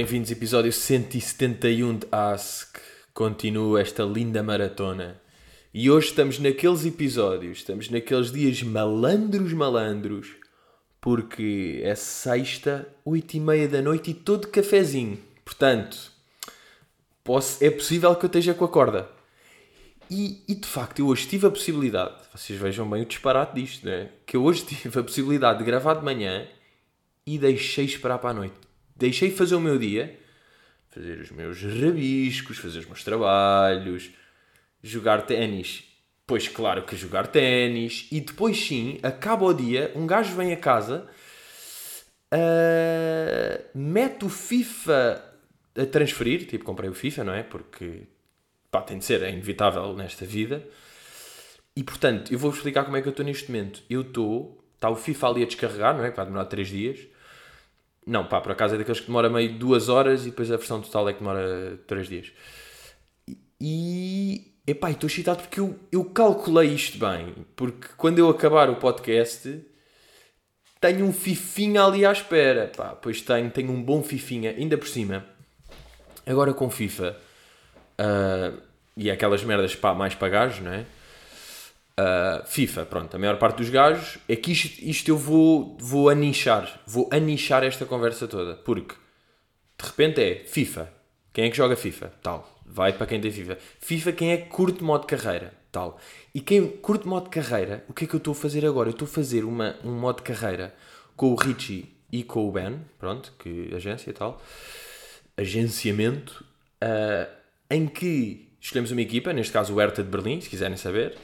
Bem-vindos episódio 171 de Ask. Continua esta linda maratona. E hoje estamos naqueles episódios, estamos naqueles dias malandros, malandros, porque é sexta, oito e meia da noite e todo cafezinho. Portanto, posso, é possível que eu esteja com a corda. E, e, de facto, eu hoje tive a possibilidade, vocês vejam bem o disparate disto, né? Que eu hoje tive a possibilidade de gravar de manhã e deixei esperar para a noite. Deixei fazer o meu dia, fazer os meus rabiscos, fazer os meus trabalhos, jogar ténis. Pois claro que jogar ténis. E depois sim, acaba o dia, um gajo vem a casa, uh, mete o FIFA a transferir, tipo comprei o FIFA, não é? Porque pá, tem de ser, é inevitável nesta vida. E portanto, eu vou explicar como é que eu estou neste momento. Eu estou, está o FIFA ali a descarregar, não é? Que vai demorar 3 dias. Não, pá, por acaso é daqueles que demora meio 2 horas e depois a versão total é que demora 3 dias. E, epá, estou excitado porque eu, eu calculei isto bem. Porque quando eu acabar o podcast, tenho um fifinha ali à espera. Pá, pois tenho, tenho um bom fifinha, ainda por cima. Agora com FIFA Uh, e aquelas merdas pá, mais para gajos, não é? Uh, FIFA, pronto, a maior parte dos gajos é que isto, isto eu vou, vou anichar, vou anichar esta conversa toda, porque de repente é FIFA, quem é que joga FIFA? Tal, vai para quem tem FIFA. FIFA, quem é que curte modo carreira? Tal. E quem curte modo carreira, o que é que eu estou a fazer agora? Eu estou a fazer uma, um modo carreira com o Richie e com o Ben, pronto, que agência e tal, agenciamento. Uh, em que escolhemos uma equipa, neste caso o Hertha de Berlim, se quiserem saber,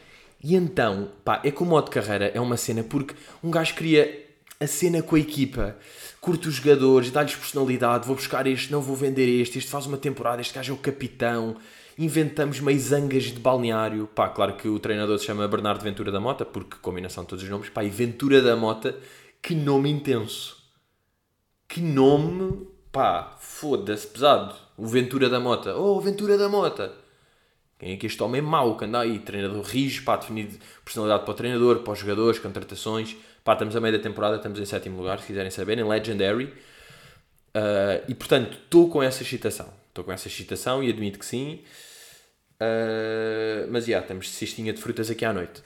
e então, pá, é que o modo carreira é uma cena porque um gajo cria a cena com a equipa, curte os jogadores, dá-lhes personalidade, vou buscar este, não vou vender este, este faz uma temporada, este gajo é o capitão, inventamos meio zangas de balneário, pá, claro que o treinador se chama Bernardo Ventura da Mota, porque combinação de todos os nomes, pá, e Ventura da Mota, que nome intenso, que nome, pá, foda-se, pesado. O Ventura da Mota. Oh, Ventura da Mota! Quem é que este homem mau que anda aí? Treinador rijo, pá, definido personalidade para o treinador, para os jogadores, contratações. Pá, estamos a meio da temporada, estamos em sétimo lugar, se quiserem saber, em Legendary. Uh, e portanto, estou com essa excitação. Estou com essa excitação e admito que sim. Uh, mas já, yeah, temos cestinha de frutas aqui à noite.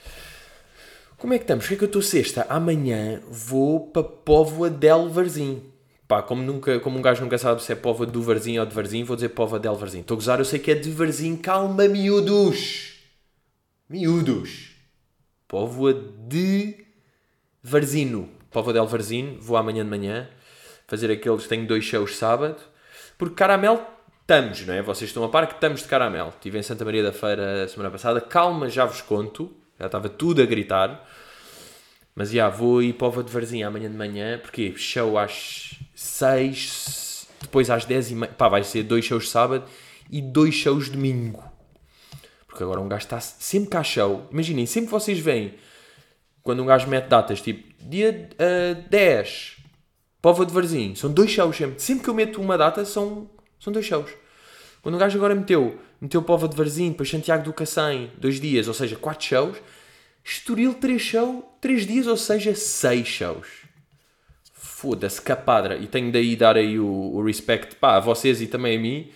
Como é que estamos? O que é que eu estou sexta? Amanhã vou para Póvoa del Varzim. Pá, como, nunca, como um gajo nunca sabe se é pova do Varzim ou de Varzim, vou dizer pova del Varzim. Estou a gozar, eu sei que é de Varzim. Calma, miúdos! Miúdos! Póvoa de Varzino. Póvoa del Varzim. Vou amanhã de manhã fazer aqueles... Tenho dois shows sábado. Porque caramelo estamos, não é? Vocês estão a par que estamos de caramelo. Estive em Santa Maria da Feira semana passada. Calma, já vos conto. Já estava tudo a gritar. Mas já, vou ir para de Varzim amanhã de manhã, porque show às 6, depois às 10 e meia. Pá, vai ser dois shows sábado e dois shows domingo. Porque agora um gajo está sempre cá show. Imaginem, sempre que vocês veem, quando um gajo mete datas, tipo dia uh, 10, Povo de Varzim, são dois shows sempre. Sempre que eu meto uma data, são, são dois shows. Quando um gajo agora meteu, meteu Povo de Varzim, depois Santiago do Cacém, dois dias, ou seja, quatro shows Estoril 3 shows, 3 dias, ou seja, 6 shows. Foda-se, capadra. E tenho daí dar aí o, o respect pá, a vocês e também a mim,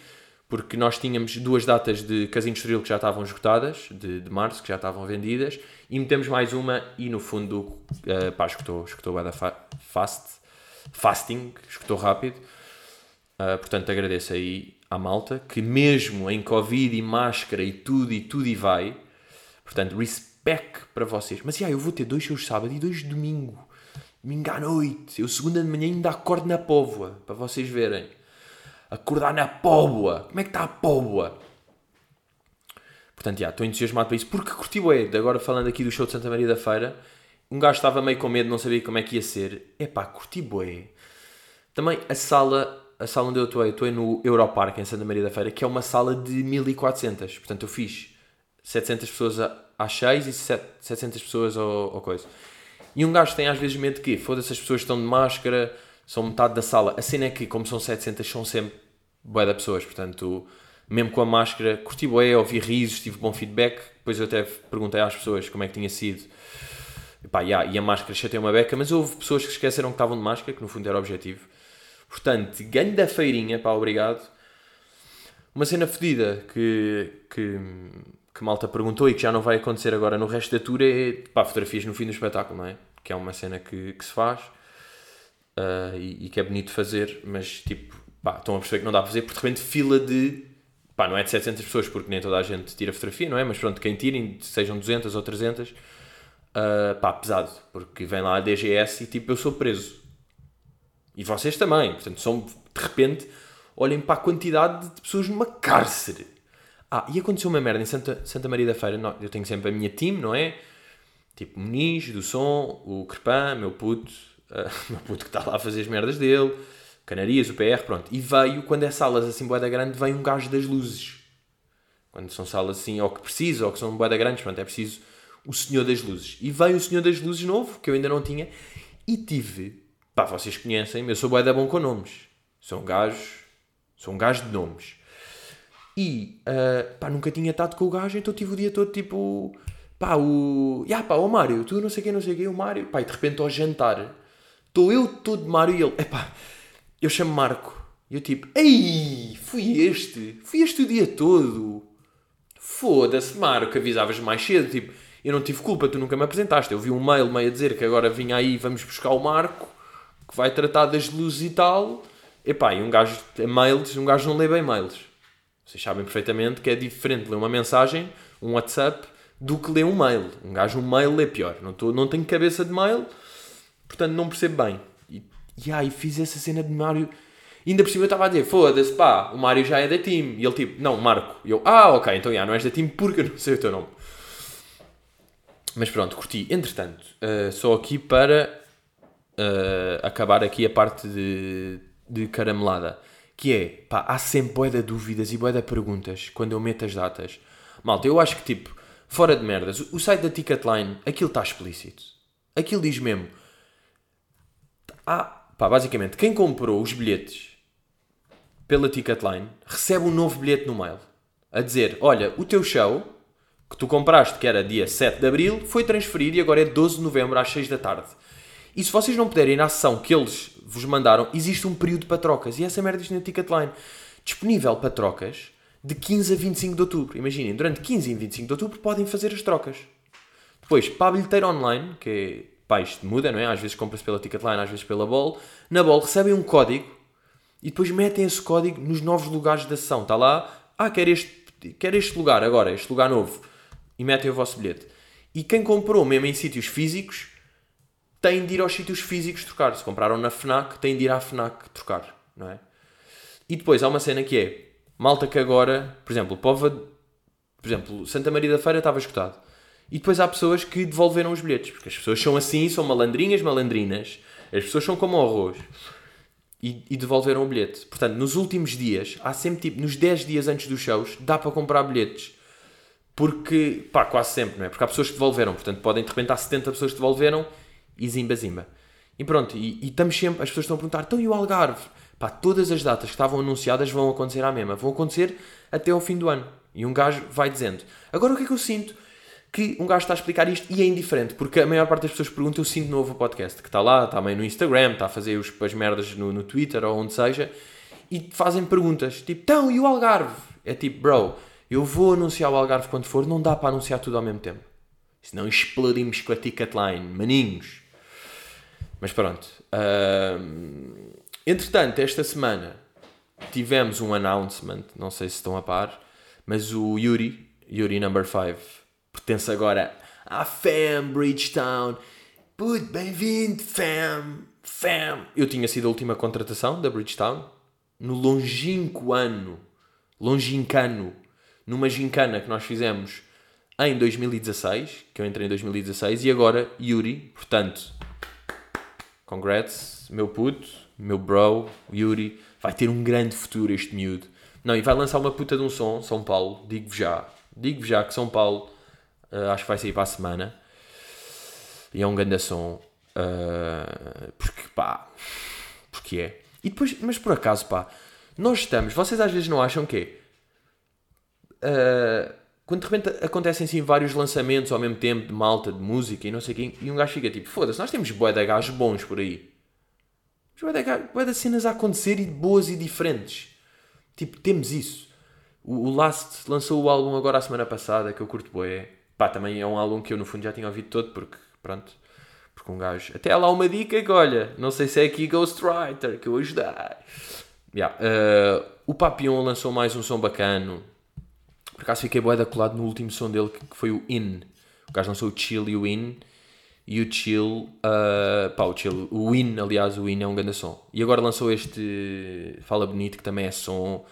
porque nós tínhamos duas datas de Casino Estoril que já estavam esgotadas, de, de março, que já estavam vendidas, e metemos mais uma e no fundo, uh, pá, escutou, escutou a fa fast, fasting, escutou rápido. Uh, portanto, agradeço aí à malta, que mesmo em Covid e máscara e tudo e tudo e vai, portanto, respect para vocês. Mas yeah, eu vou ter dois shows sábado e dois domingo. Domingo à noite. Eu segunda de manhã ainda acordo na póvoa. Para vocês verem. Acordar na póvoa. Como é que está a póvoa? Portanto, já, estou entusiasmado para isso. Porque curti o Agora falando aqui do show de Santa Maria da Feira. Um gajo estava meio com medo, não sabia como é que ia ser. Epá, curti bué. Também a sala, a sala onde eu estou, eu estou no Europark em Santa Maria da Feira, que é uma sala de 1400. Portanto, eu fiz 700 pessoas às 6 e 700 pessoas ou, ou coisa. E um gajo tem às vezes medo de que, foda-se, as pessoas estão de máscara, são metade da sala. A cena é que, como são 700, são sempre bué de pessoas, portanto, mesmo com a máscara, curti bué, ouvi risos, tive bom feedback. Depois eu até perguntei às pessoas como é que tinha sido. E, pá, yeah, e a máscara chateou uma beca, mas houve pessoas que esqueceram que estavam de máscara, que no fundo era o objetivo. Portanto, ganho da feirinha, pá, obrigado. Uma cena fedida que, que, que malta perguntou e que já não vai acontecer agora no resto da tour é, pá, fotografias no fim do espetáculo, não é? Que é uma cena que, que se faz uh, e, e, que é bonito fazer, mas tipo, pá, estão a perceber que não dá para fazer porque de repente fila de, pá, não é de 700 pessoas porque nem toda a gente tira fotografia, não é? Mas pronto, quem tirem, sejam 200 ou 300, uh, pá, pesado, porque vem lá a DGS e tipo, eu sou preso. E vocês também, portanto, são, de repente, olhem para a quantidade de pessoas numa cárcere. Ah, e aconteceu uma merda em Santa, Santa Maria da Feira, eu tenho sempre a minha team, não é? Tipo, Muniz, do som, o Crepã, meu puto, uh, meu puto que está lá a fazer as merdas dele, Canarias, o PR, pronto. E veio, quando é salas assim, boeda grande, vem um gajo das luzes. Quando são salas assim, ou que preciso, ou que são boeda grandes, pronto, é preciso o Senhor das Luzes. E veio o Senhor das Luzes novo, que eu ainda não tinha, e tive, pá, vocês conhecem, eu sou boeda bom com nomes. Sou um gajo, sou um gajo de nomes. E, uh, pá, nunca tinha estado com o gajo, então tive o dia todo tipo, pá, o, ya, pá, o Mário, tu não sei quem, não sei quem, o Mário, pá, e de repente ao jantar, estou eu todo de Mário e ele, epá, eu chamo Marco. E eu tipo, ei, fui este, fui este o dia todo. Foda-se, Marco, avisavas mais cedo, tipo, eu não tive culpa, tu nunca me apresentaste. Eu vi um mail meio a dizer que agora vinha aí, vamos buscar o Marco, que vai tratar das luzes e tal. Epá, e um gajo, mails, um gajo não lê bem mails. Vocês sabem perfeitamente que é diferente ler uma mensagem, um WhatsApp, do que ler um mail. Um gajo, um mail lê pior. Não, tô, não tenho cabeça de mail, portanto não percebo bem. E, e aí fiz essa cena de Mário. E ainda por cima eu estava a dizer, foda-se, pá, o Mário já é da team. E ele tipo, não, Marco. E eu, ah, ok, então já, não és da team porque eu não sei o teu nome. Mas pronto, curti. Entretanto, uh, só aqui para uh, acabar aqui a parte de, de caramelada. Que é, pá, há sempre boé de dúvidas e boé de perguntas quando eu meto as datas. Malta, eu acho que tipo, fora de merdas, o site da Ticketline, aquilo está explícito. Aquilo diz mesmo. Ah, pá, basicamente, quem comprou os bilhetes pela Ticketline recebe um novo bilhete no mail. A dizer, olha, o teu show que tu compraste, que era dia 7 de Abril, foi transferido e agora é 12 de Novembro às 6 da tarde. E se vocês não puderem ir na sessão que eles vos mandaram, existe um período para trocas. E essa merda diz na Ticketline. Disponível para trocas de 15 a 25 de outubro. Imaginem, durante 15 e 25 de outubro podem fazer as trocas. Depois, para a bilheteira online, que é, pá, isto muda, não é? Às vezes compra-se pela Ticketline, às vezes pela Ball. Na Ball recebem um código e depois metem esse código nos novos lugares da sessão. Está lá, ah, quero este, quero este lugar agora, este lugar novo. E metem o vosso bilhete. E quem comprou mesmo em sítios físicos têm de ir aos sítios físicos trocar. Se compraram na FNAC, têm de ir à FNAC trocar, não é? E depois há uma cena que é, malta que agora, por exemplo, Pova, por exemplo, Santa Maria da Feira estava escutado. E depois há pessoas que devolveram os bilhetes, porque as pessoas são assim, são malandrinhas, malandrinas, as pessoas são como o arroz. E, e, devolveram o bilhete. Portanto, nos últimos dias, há sempre tipo, nos 10 dias antes dos shows, dá para comprar bilhetes. Porque, pá, quase sempre, não é? Porque há pessoas que devolveram, portanto, podem de repente há 70 pessoas que devolveram e zimba zimba. E pronto, e, e estamos sempre, as pessoas estão a perguntar, então e o Algarve? Pá, todas as datas que estavam anunciadas vão acontecer à mesma, vão acontecer até ao fim do ano. E um gajo vai dizendo. Agora o que é que eu sinto? Que um gajo está a explicar isto e é indiferente, porque a maior parte das pessoas pergunta, eu sinto novo o podcast, que está lá, está meio no Instagram, está a fazer os, as merdas no, no Twitter ou onde seja, e fazem perguntas, tipo, então, e o Algarve? É tipo, bro, eu vou anunciar o Algarve quando for, não dá para anunciar tudo ao mesmo tempo. Senão explodimos com a Ticketline, maninhos. Mas pronto. Uh, entretanto, esta semana tivemos um announcement, não sei se estão a par, mas o Yuri, Yuri Number 5, pertence agora à Fam Bridgetown. Puto, bem-vindo, Fam, Fam. Eu tinha sido a última contratação da Bridgetown no longínquo ano, longincano, numa gincana que nós fizemos em 2016, que eu entrei em 2016, e agora Yuri, portanto, Congrats, meu puto, meu bro, Yuri. Vai ter um grande futuro este miúdo. Não, e vai lançar uma puta de um som, São Paulo. Digo-vos já. Digo-vos já que São Paulo uh, acho que vai sair para a semana. E é um grande som. Uh, porque pá. Porque é. E depois, mas por acaso pá. Nós estamos. Vocês às vezes não acham que uh, quando de repente acontecem assim vários lançamentos ao mesmo tempo de malta, de música e não sei quem, e um gajo fica tipo, foda-se, nós temos bué de gajos bons por aí. Vai dar cenas a acontecer e boas e diferentes. Tipo, temos isso. O, o Last lançou o álbum agora a semana passada, que eu curto boé. Pá, também é um álbum que eu no fundo já tinha ouvido todo, porque, pronto, porque um gajo... Até há lá uma dica que, olha, não sei se é aqui Ghostwriter, que eu ajudei. Yeah. Uh, o Papillon lançou mais um som bacano. Por acaso fiquei boeda colado no último som dele, que foi o In. O gajo lançou o Chill e o In. E o Chill, uh, pá, o Chill, o In, aliás, o In é um grande som. E agora lançou este Fala Bonito, que também é som.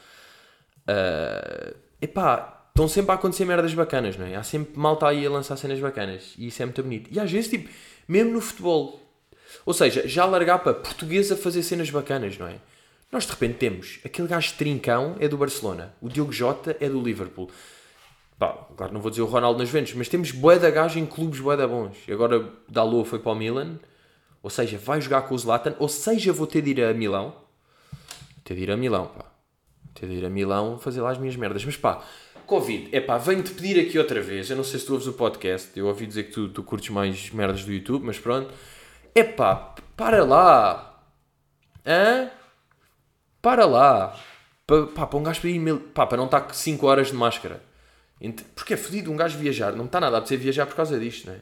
Uh, epá, estão sempre a acontecer merdas bacanas, não é? Há sempre malta aí a lançar cenas bacanas. E isso é muito bonito. E às vezes, tipo, mesmo no futebol. Ou seja, já largar para português a fazer cenas bacanas, não é? Nós de repente temos aquele gajo trincão é do Barcelona, o Diogo Jota é do Liverpool. Pá, claro, não vou dizer o Ronaldo nas ventas, mas temos bué da gajo em clubes bué da bons. E agora Dalot foi para o Milan, ou seja, vai jogar com o Zlatan, ou seja, vou ter de ir a Milão. Vou ter de ir a Milão, pá. Vou ter de ir a Milão fazer lá as minhas merdas. Mas pá, Covid, é pá, venho-te pedir aqui outra vez. Eu não sei se tu ouves o podcast, eu ouvi dizer que tu, tu curtes mais merdas do YouTube, mas pronto. É pá, para lá. Hã? Para lá. Para, pá, para um gajo para ir, pá, para não estar 5 horas de máscara. Porque é fodido um gajo viajar. Não está nada a dizer viajar por causa disto, não é?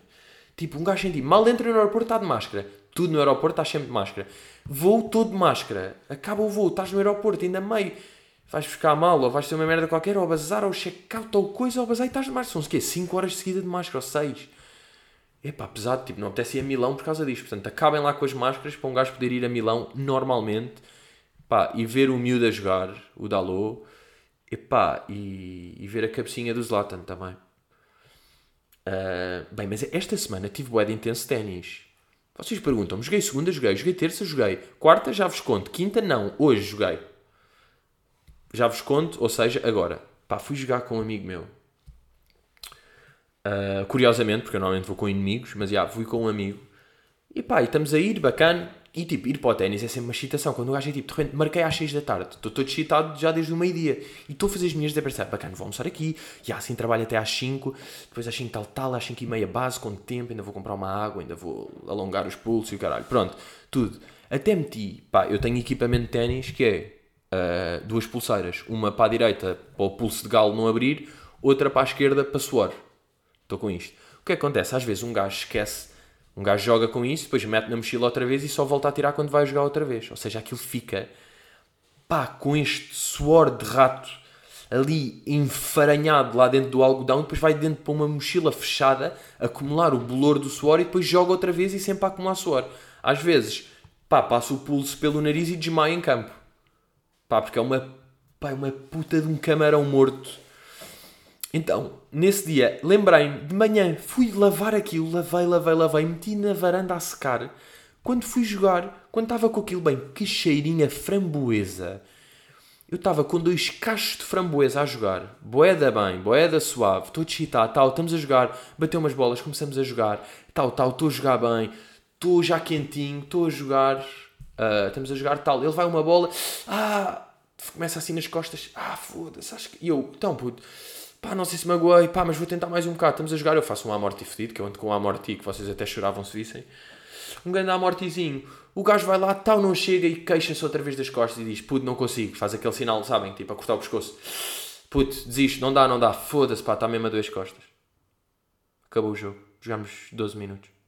Tipo, um gajo sentir mal entra no aeroporto, está de máscara. Tudo no aeroporto está sempre de máscara. Voo todo de máscara. Acaba o voo, estás no aeroporto, ainda meio. Vais buscar mal, ou vais ter uma merda qualquer, ou bazar, ou check-out, ou coisa, ou bazar e estás de máscara. São o quê? 5 horas de seguida de máscara, ou 6. É pá, pesado, tipo, não apetece ir a Milão por causa disto. Portanto, acabem lá com as máscaras para um gajo poder ir a Milão normalmente Pá, e ver o miúdo a jogar, o Dalot, epá, e, e ver a cabecinha do Zlatan também. Uh, bem, mas esta semana tive bué de intenso ténis. Vocês perguntam-me, joguei segunda, joguei, joguei terça, joguei. Quarta, já vos conto. Quinta, não. Hoje joguei. Já vos conto, ou seja, agora. Pá, fui jogar com um amigo meu. Uh, curiosamente, porque eu normalmente vou com inimigos, mas já, fui com um amigo. E pá, e estamos a ir, bacana. E tipo, ir para o ténis é sempre uma excitação. Quando o gajo é tipo, de repente, marquei às 6 da tarde, estou todo excitado já desde o meio-dia. E estou a fazer as minhas de pensar, bacana, vou almoçar aqui, e assim trabalho até às 5, depois às 5 tal, tal, às 5 e meia base, com tempo, ainda vou comprar uma água, ainda vou alongar os pulsos e o caralho. Pronto, tudo. Até meti, pá, eu tenho equipamento de ténis que é uh, duas pulseiras, uma para a direita para o pulso de galo não abrir, outra para a esquerda para suor. Estou com isto. O que acontece? Às vezes um gajo esquece um gajo joga com isso, depois mete na mochila outra vez e só volta a tirar quando vai jogar outra vez. Ou seja, aquilo fica pá, com este suor de rato ali enfaranhado lá dentro do algodão, depois vai dentro para uma mochila fechada, acumular o bolor do suor e depois joga outra vez e sempre a acumular suor. Às vezes, pá, passa o pulso pelo nariz e desmaia em campo. Pá, porque é uma, pá, é uma puta de um camarão morto então, nesse dia, lembrei-me, de manhã, fui lavar aquilo, lavei, lavei, lavei, meti na varanda a secar. Quando fui jogar, quando estava com aquilo bem, que cheirinha framboesa. Eu estava com dois cachos de framboesa a jogar. Boeda bem, boeda suave, estou excitado, tal, estamos a jogar, bateu umas bolas, começamos a jogar, tal, tal, estou a jogar bem, estou já quentinho, estou a jogar, uh, estamos a jogar, tal. Ele vai uma bola, ah, começa assim nas costas, ah, foda-se, acho que. E eu, então, puto pá, não sei se magoei, pá, mas vou tentar mais um bocado. Estamos a jogar, eu faço um amorti fedido, que eu ando com um amorti que vocês até choravam se vissem. Um grande amortizinho. O gajo vai lá, tal, não chega e queixa-se outra vez das costas e diz, puto, não consigo. Faz aquele sinal, sabem, tipo, a cortar o pescoço. Puto, desisto, não dá, não dá. Foda-se, pá, está mesmo a duas costas. Acabou o jogo. Jogámos 12 minutos.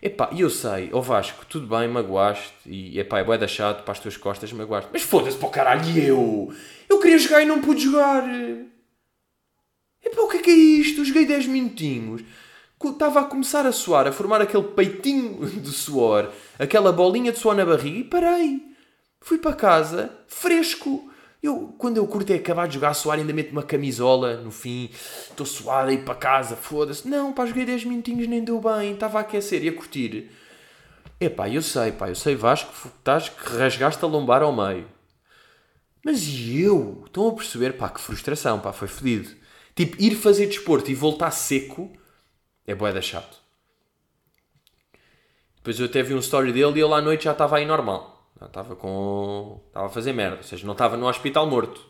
Epá, e eu sei, ó oh Vasco, tudo bem, magoaste, e epá, é bué da chato para as tuas costas, magoaste. Mas foda-se para o caralho, eu? Eu queria jogar e não pude jogar. Epá, o que é que é isto? Joguei 10 minutinhos. Estava a começar a suar, a formar aquele peitinho de suor, aquela bolinha de suor na barriga, e parei. Fui para casa, fresco. Eu, quando eu curto é acabar de jogar suar, ainda meto uma camisola no fim, estou suado aí para casa, foda-se. Não, pá, joguei 10 minutinhos, nem deu bem, estava a aquecer e a curtir. Epá, eu sei, pá, eu sei, Vasco, estás que rasgaste a lombar ao meio. Mas e eu? Estão a perceber, pá, que frustração, pá, foi fedido. Tipo, ir fazer desporto e voltar seco é boeda chato. Depois eu até vi um story dele e ele à noite já estava aí normal. Estava com. Estava a fazer merda. Ou seja, não estava no hospital morto.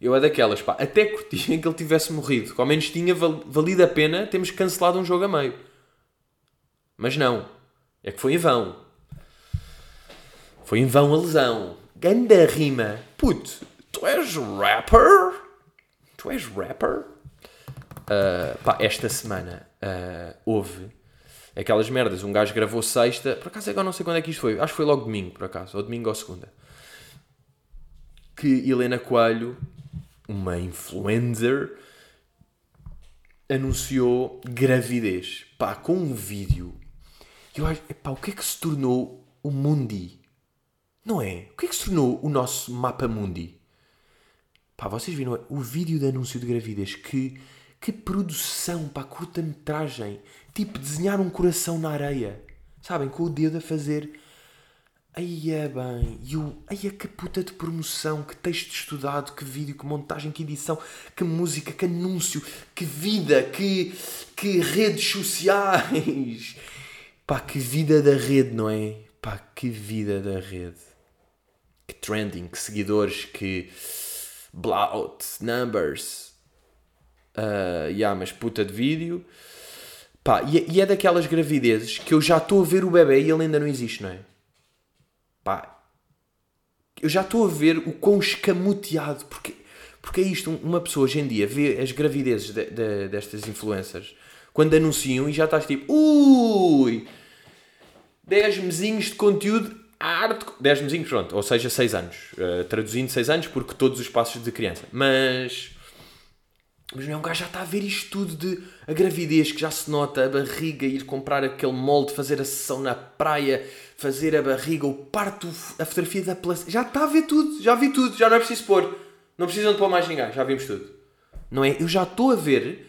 Eu é daquelas, pá. Até curtia que ele tivesse morrido. Que ao menos tinha valido a pena termos cancelado um jogo a meio. Mas não. É que foi em vão. Foi em vão a lesão. Ganda rima. Puto, tu és rapper? Tu és rapper? Uh, pá, esta semana uh, houve aquelas merdas. Um gajo gravou sexta. Por acaso agora não sei quando é que isto foi. Acho que foi logo domingo, por acaso. Ou domingo ou segunda. Que Helena Coelho, uma influencer, anunciou gravidez. Pá, com um vídeo. Eu acho, epá, o que é que se tornou o Mundi? Não é? O que é que se tornou o nosso mapa Mundi? Pá, vocês viram o vídeo de anúncio de gravidez? Que, que produção, pá, curta-metragem. Tipo, desenhar um coração na areia. Sabem? Com o dedo a fazer. Aí é bem. E o. Aí é que puta de promoção. Que texto estudado. Que vídeo. Que montagem. Que edição. Que música. Que anúncio. Que vida. Que. Que redes sociais. Pá, que vida da rede, não é? Pá, que vida da rede. Que trending. Que seguidores. Que blout, numbers. Uh, yeah, mas puta de vídeo. Pá, e, é, e é daquelas gravidezes que eu já estou a ver o bebê e ele ainda não existe, não é? Pá, eu já estou a ver o quão escamoteado, porque, porque é isto, uma pessoa hoje em dia vê as gravidezes de, de, destas influencers quando anunciam e já estás tipo, ui, 10 mesinhos de conteúdo arte. 10 mesinhos, pronto, ou seja, 6 anos. Uh, traduzindo 6 anos, porque todos os passos de criança. Mas. Mas não, um gajo já está a ver isto tudo de a gravidez, que já se nota, a barriga, ir comprar aquele molde, fazer a sessão na praia, fazer a barriga, o parto, a fotografia da placenta. Já está a ver tudo, já vi tudo, já não é preciso pôr. Não precisam de pôr mais ninguém, já vimos tudo. Não é? Eu já estou a ver,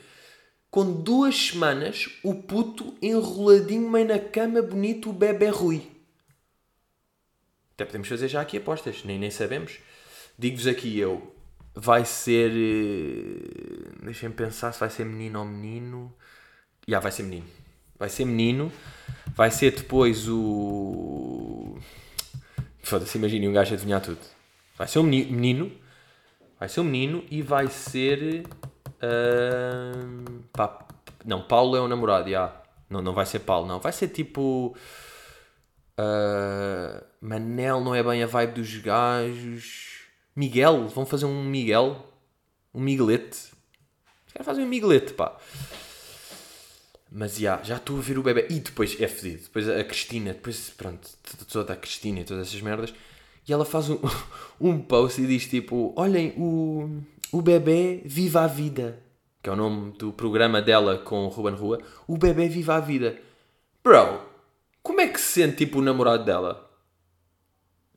com duas semanas, o puto enroladinho meio na cama, bonito, o bebê Rui. Até podemos fazer já aqui apostas, nem, nem sabemos. Digo-vos aqui eu, vai ser. Eh, deixem-me pensar se vai ser menino ou menino. Já, yeah, vai ser menino. Vai ser menino. Vai ser depois o. Foda-se, imaginem um gajo adivinhar tudo. Vai ser um menino. Vai ser um menino e vai ser. Uh, não, Paulo é o namorado, já. Não, não vai ser Paulo, não. Vai ser tipo. Uh, Manel não é bem a vibe dos gajos. Miguel, vão fazer um Miguel. Um Miguelete. Os caras fazem um Miguelete, pá. Mas já, já estou a ver o bebê. E depois é fedido. Depois a Cristina, depois, pronto, toda a Cristina e todas essas merdas. E ela faz um, um post e diz tipo: Olhem, o, o bebê viva a vida. Que é o nome do programa dela com o Ruben Rua. O bebê viva a vida. Bro, como é que se sente tipo o namorado dela?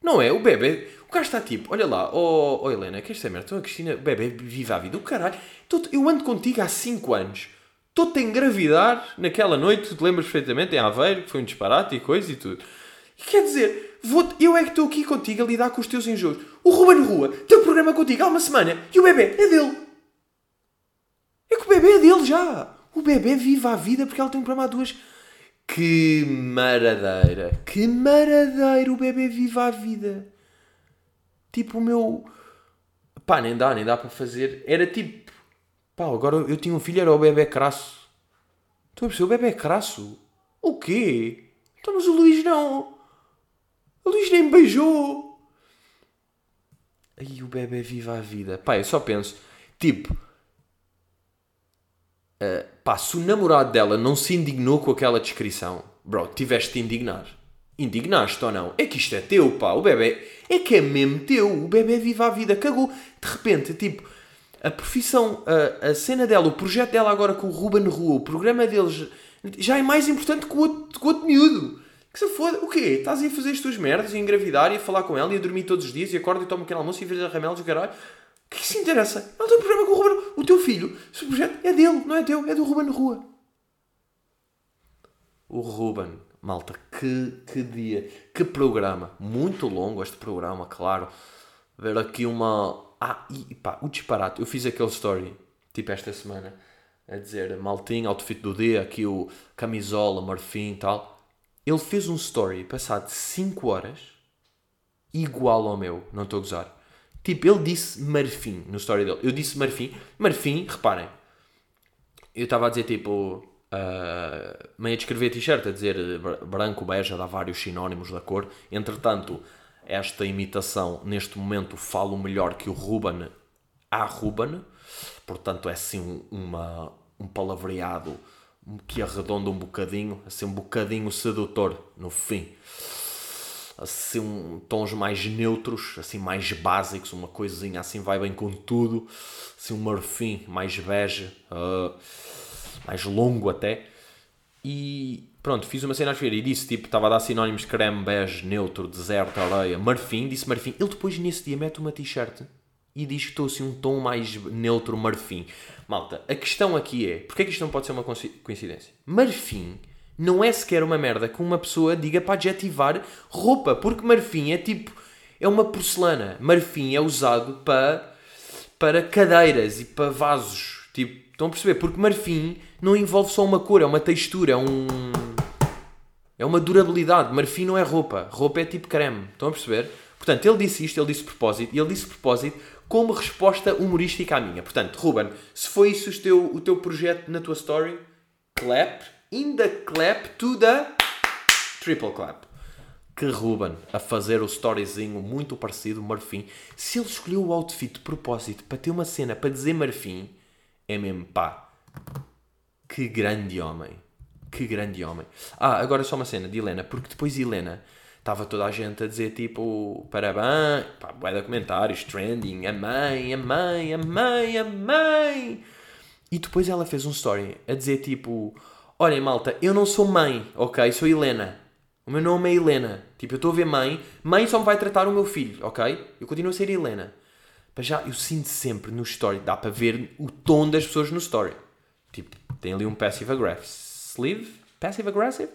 Não é? O bebê. O gajo está tipo, olha lá, oh, oh Helena, queres saber? Então a Cristina, bebê, vive a vida. O caralho, eu ando contigo há 5 anos. Estou-te a engravidar naquela noite, tu te lembras perfeitamente, em Aveiro, que foi um disparate e coisa e tudo. E quer dizer, vou eu é que estou aqui contigo a lidar com os teus enjoos. O Ruben Rua tem um programa contigo há uma semana e o bebê é dele. É que o bebê é dele já. O bebê vive a vida porque ela tem um programa há duas que maradeira! Que maradeira! O bebê viva a vida! Tipo, o meu. Pá, nem dá, nem dá para fazer. Era tipo. Pá, agora eu tinha um filho, era o bebê crasso. Estou a perceber, o bebê crasso? O quê? Então, mas o Luís não. O Luís nem beijou. Aí o bebê viva a vida. Pá, eu só penso. Tipo Uh, pá, se o namorado dela não se indignou com aquela descrição, bro, tiveste de indignar. Indignaste ou não? É que isto é teu, pá. O bebê é que é mesmo teu. O bebê vive a vida, cagou. De repente, tipo, a profissão, a, a cena dela, o projeto dela agora com o Ruben Rua, o programa deles já é mais importante que o outro, que o outro miúdo. Que se foda, o quê? Estás a fazer as tuas merdas, a engravidar e a falar com ela e a dormir todos os dias e acorda e toma um pequeno almoço e vês a ramelos e caralho que isso interessa? Não tem um problema com o Ruben. O teu filho, se o projeto é dele, não é teu, é do Ruben Rua. O Ruben, malta, que, que dia, que programa. Muito longo este programa, claro. Ver aqui uma. Ah, e pá, o disparate. Eu fiz aquele story, tipo esta semana, a dizer maltinho, outfit do dia, aqui o camisola, marfim e tal. Ele fez um story passado 5 horas, igual ao meu, não estou a gozar Tipo, ele disse marfim no story dele. Eu disse marfim. Marfim, reparem. Eu estava a dizer tipo. Uh, meio a descrever t-shirt, a dizer branco, bege, dar vários sinónimos da cor. Entretanto, esta imitação, neste momento, falo melhor que o Ruben a Ruben, portanto é assim uma, um palavreado que arredonda um bocadinho, assim um bocadinho sedutor no fim. Assim, um, tons mais neutros, assim mais básicos, uma coisinha assim vai bem com tudo, assim um marfim mais bege, uh, mais longo até. E pronto, fiz uma cena a escrever e disse tipo, estava a dar sinónimos creme, bege, neutro, deserto, areia, marfim, disse marfim. Ele depois nesse dia mete uma t-shirt e diz que estou assim um tom mais neutro, marfim. Malta, a questão aqui é, porque é que isto não pode ser uma coincidência? Marfim não é sequer uma merda que uma pessoa diga para adjetivar roupa, porque marfim é tipo, é uma porcelana. Marfim é usado para, para cadeiras e para vasos. Tipo, estão a perceber? Porque marfim não envolve só uma cor, é uma textura, é um... É uma durabilidade. Marfim não é roupa. Roupa é tipo creme. Estão a perceber? Portanto, ele disse isto, ele disse propósito, e ele disse propósito como resposta humorística à minha. Portanto, Ruben, se foi isso o teu, o teu projeto na tua story, clap, in the clap to the triple clap. Que Ruben, a fazer o storyzinho muito parecido, Marfim, se ele escolheu o outfit de propósito para ter uma cena para dizer Marfim, é mesmo pá. Que grande homem. Que grande homem. Ah, agora só uma cena de Helena, porque depois Helena estava toda a gente a dizer tipo parabéns, pá, bué de comentários, trending, a mãe, a mãe, a mãe, a mãe. E depois ela fez um story a dizer tipo: Olhem malta, eu não sou mãe, ok? Sou Helena. O meu nome é Helena. Tipo, eu estou a ver mãe, mãe só me vai tratar o meu filho, ok? Eu continuo a ser Helena. Mas já, eu sinto sempre no story, dá para ver o tom das pessoas no story. Tipo, tem ali um passive aggressive. Passive aggressive?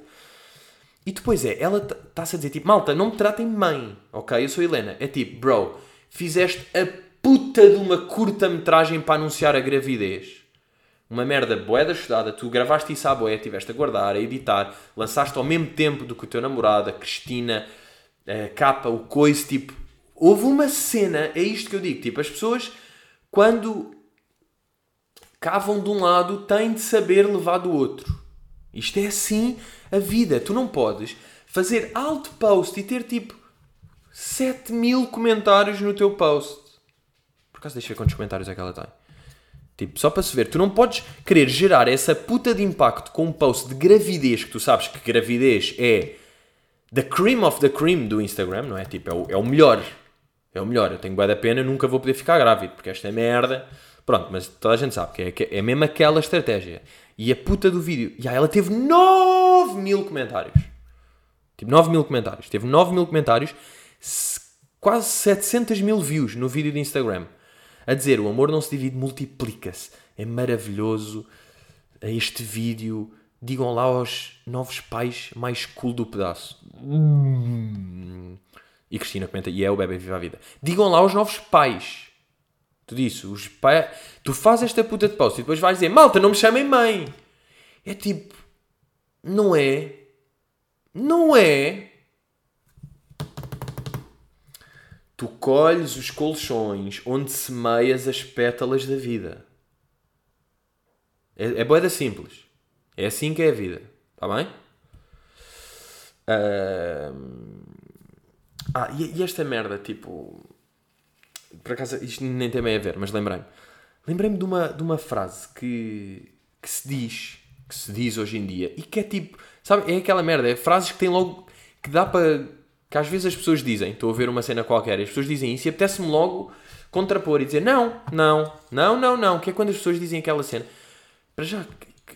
E depois é, ela está-se a dizer tipo, malta, não me tratem mãe, ok? Eu sou Helena. É tipo, bro, fizeste a puta de uma curta-metragem para anunciar a gravidez. Uma merda boeda estudada, tu gravaste isso à boia, estiveste a guardar, a editar, lançaste ao mesmo tempo do que o teu namorado, a Cristina, a capa, o coice, tipo, houve uma cena, é isto que eu digo, tipo, as pessoas, quando cavam de um lado, têm de saber levar do outro. Isto é assim a vida. Tu não podes fazer alt post e ter tipo 7 mil comentários no teu post. Por acaso deixa ver quantos comentários é que ela tem. Tipo, só para se ver, tu não podes querer gerar essa puta de impacto com um post de gravidez, que tu sabes que gravidez é the cream of the cream do Instagram, não é? Tipo, é o, é o melhor. É o melhor. Eu tenho bué da pena, nunca vou poder ficar grávido, porque esta é merda. Pronto, mas toda a gente sabe que é, é mesmo aquela estratégia. E a puta do vídeo. E aí ela teve 9 mil comentários. Tipo, 9 mil comentários. Teve 9 mil comentários, quase 700 mil views no vídeo de Instagram. A dizer: o amor não se divide, multiplica-se. É maravilhoso. Este vídeo. Digam lá aos novos pais mais cool do pedaço. E Cristina comenta: e é o bebê viva a vida. Digam lá aos novos pais Tu disse, os pais. Tu fazes esta puta de post e depois vais dizer, malta, não me chamem mãe. É tipo. Não é. Não é. Tu colhes os colchões onde semeias as pétalas da vida. É, é boeda simples. É assim que é a vida. Está bem? Uh... Ah, e, e esta merda, tipo por acaso isto nem tem bem a ver, mas lembrei-me. Lembrei-me de uma, de uma frase que, que se diz, que se diz hoje em dia, e que é tipo, sabe, é aquela merda, é frases que tem logo, que dá para, que às vezes as pessoas dizem, estou a ver uma cena qualquer, e as pessoas dizem isso e apetece-me logo contrapor e dizer não, não, não, não, não, que é quando as pessoas dizem aquela cena. Para já,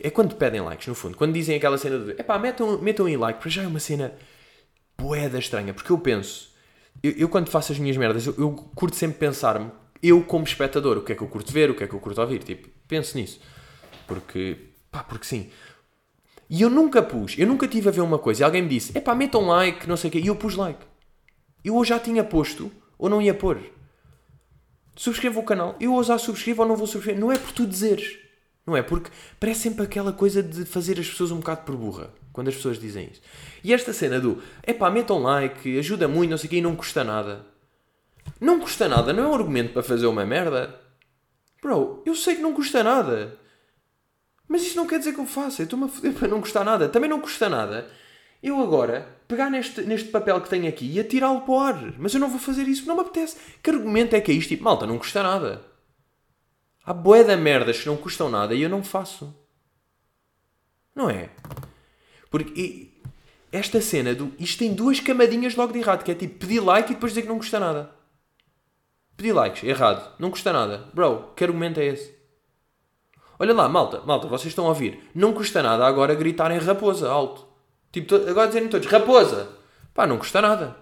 é quando pedem likes, no fundo. Quando dizem aquela cena de, epá, metam, metam em like, para já é uma cena boeda estranha, porque eu penso, eu, eu, quando faço as minhas merdas, eu, eu curto sempre pensar-me, eu como espectador, o que é que eu curto ver, o que é que eu curto ouvir. Tipo, penso nisso. Porque, pá, porque sim. E eu nunca pus, eu nunca tive a ver uma coisa e alguém me disse, epá, metam um like, não sei o quê, e eu pus like. Eu ou já tinha posto, ou não ia pôr. Subscreva o canal, eu ou já subscrevo ou não vou subscrever. Não é por tu dizeres. Não é? Porque parece sempre aquela coisa de fazer as pessoas um bocado por burra. Quando as pessoas dizem isso. E esta cena do epá, metam like, ajuda muito, não sei o quê, e não custa nada. Não custa nada, não é um argumento para fazer uma merda. Bro, eu sei que não custa nada. Mas isto não quer dizer que eu faça. Eu estou-me a foder para não custar nada. Também não custa nada eu agora pegar neste, neste papel que tenho aqui e atirá-lo para o ar. Mas eu não vou fazer isso não me apetece. Que argumento é que é isto? Tipo, malta, não custa nada. Há boé da merdas que não custam nada e eu não faço. Não é? Porque esta cena do. Isto tem duas camadinhas logo de errado, que é tipo pedir like e depois dizer que não custa nada. Pedir likes, errado. Não custa nada. Bro, que argumento é esse? Olha lá, malta, malta, vocês estão a ouvir. Não custa nada agora gritarem raposa alto. Tipo, agora dizerem todos raposa. Pá, não custa nada.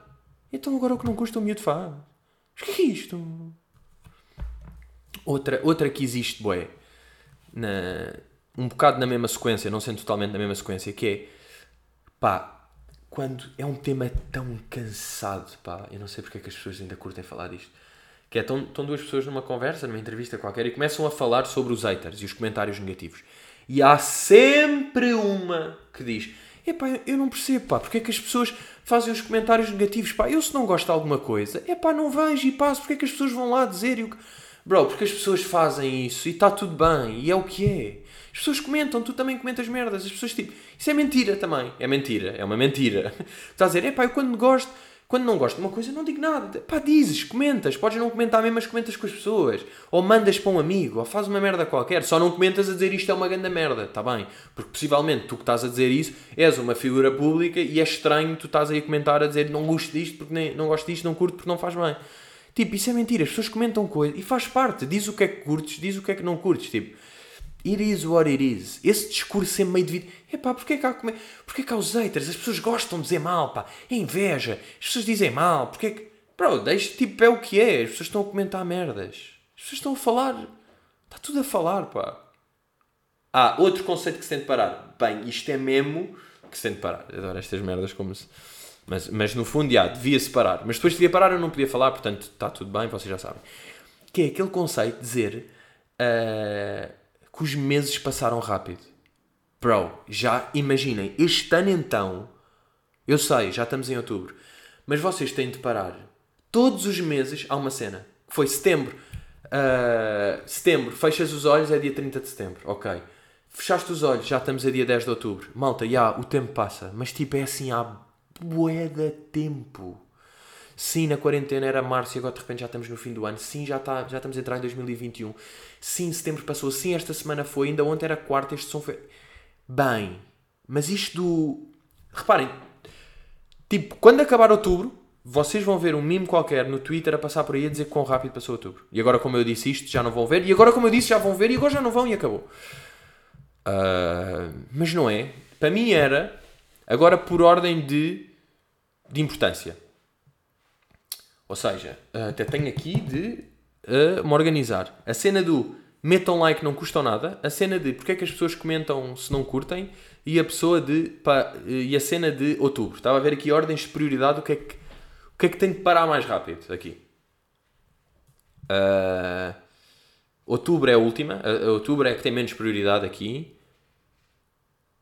Então agora o que não custa o miúdo faz. Mas o que é isto? Outra, outra que existe, boé. Na, um bocado na mesma sequência, não sendo totalmente na mesma sequência, que é pá, quando é um tema tão cansado, pá, eu não sei porque é que as pessoas ainda curtem falar disto. Que é, estão, estão duas pessoas numa conversa, numa entrevista qualquer, e começam a falar sobre os haters e os comentários negativos. E há sempre uma que diz: Epá, eu não percebo, pá, porque é que as pessoas fazem os comentários negativos, pá, eu se não gosto de alguma coisa, epá, não vejo e passo, porque é que as pessoas vão lá dizer e o que... Bro, porque as pessoas fazem isso e está tudo bem, e é o que é. As pessoas comentam, tu também comentas merdas, as pessoas tipo, isso é mentira também, é mentira, é uma mentira. Estás a dizer, epá, eu quando gosto quando não gosto de uma coisa, não digo nada. Pá, dizes, comentas. Podes não comentar mesmo, mas comentas com as pessoas. Ou mandas para um amigo, ou faz uma merda qualquer. Só não comentas a dizer isto é uma grande merda, está bem? Porque possivelmente tu que estás a dizer isso és uma figura pública e é estranho tu estás aí a comentar a dizer não gosto disto, porque nem, não gosto disto, não curto porque não faz bem. Tipo, isso é mentira. As pessoas comentam coisas e faz parte. Diz o que é que curtes, diz o que é que não curtes. Tipo, It is what it is. Esse discurso é meio devido. Epá, porquê é que há, porquê que há os haters? As pessoas gostam de dizer mal, pá. É inveja. As pessoas dizem mal. Porquê que... Bro, deixa, tipo, é o que é. As pessoas estão a comentar merdas. As pessoas estão a falar. Está tudo a falar, pá. Ah, outro conceito que se tem de parar. Bem, isto é mesmo que se tem de parar. Adoro estas merdas como se... Mas, mas no fundo, já, devia-se parar. Mas depois devia parar eu não podia falar, portanto, está tudo bem, vocês já sabem. Que é aquele conceito de dizer... Uh que os meses passaram rápido. Bro, já imaginem, este ano então, eu sei, já estamos em outubro, mas vocês têm de parar. Todos os meses há uma cena, que foi setembro. Uh, setembro, fechas os olhos, é dia 30 de setembro, ok. Fechaste os olhos, já estamos a dia 10 de outubro. Malta, já, o tempo passa, mas tipo é assim, há de tempo. Sim, na quarentena era março e agora de repente já estamos no fim do ano. Sim, já, está, já estamos a entrar em 2021. Sim, setembro passou. Sim, esta semana foi. Ainda ontem era quarta, este som foi. Bem, mas isto do. Reparem, tipo, quando acabar outubro, vocês vão ver um mimo qualquer no Twitter a passar por aí a dizer quão rápido passou outubro. E agora, como eu disse isto, já não vão ver. E agora, como eu disse, já vão ver. E agora já não vão e acabou. Uh, mas não é. Para mim era. Agora, por ordem de, de importância. Ou seja, até tenho aqui de uh, me organizar. A cena do metam like não custa nada, a cena de porque é que as pessoas comentam se não curtem e a pessoa de pá, e a cena de outubro. Estava a ver aqui ordens de prioridade, o que é que, o que, é que tem de parar mais rápido aqui. Uh, outubro é a última, uh, outubro é que tem menos prioridade aqui.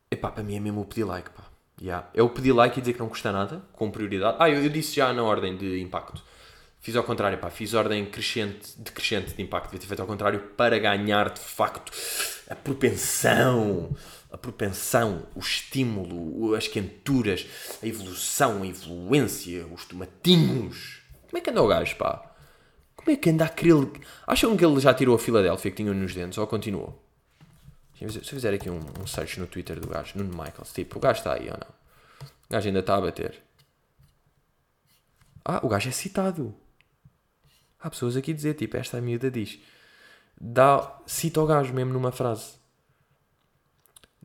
Epá, para mim é mesmo o pedir like, pá. Yeah. O pedir like e dizer que não custa nada, com prioridade. Ah, eu, eu disse já na ordem de impacto. Fiz ao contrário, pá, fiz ordem crescente, decrescente de impacto. Devia ter feito ao contrário para ganhar de facto a propensão, a propensão, o estímulo, as quenturas, a evolução, a influência, os tomatinhos. Como é que anda o gajo, pá? Como é que anda aquele. Acham que ele já tirou a Filadélfia que tinha nos dentes ou continuou? Se eu fizer aqui um, um search no Twitter do gajo, Nuno Michaels, tipo, o gajo está aí ou não? O gajo ainda está a bater. Ah, o gajo é citado. Há pessoas aqui a dizer, tipo, esta miúda diz, dá, cita o gajo mesmo numa frase.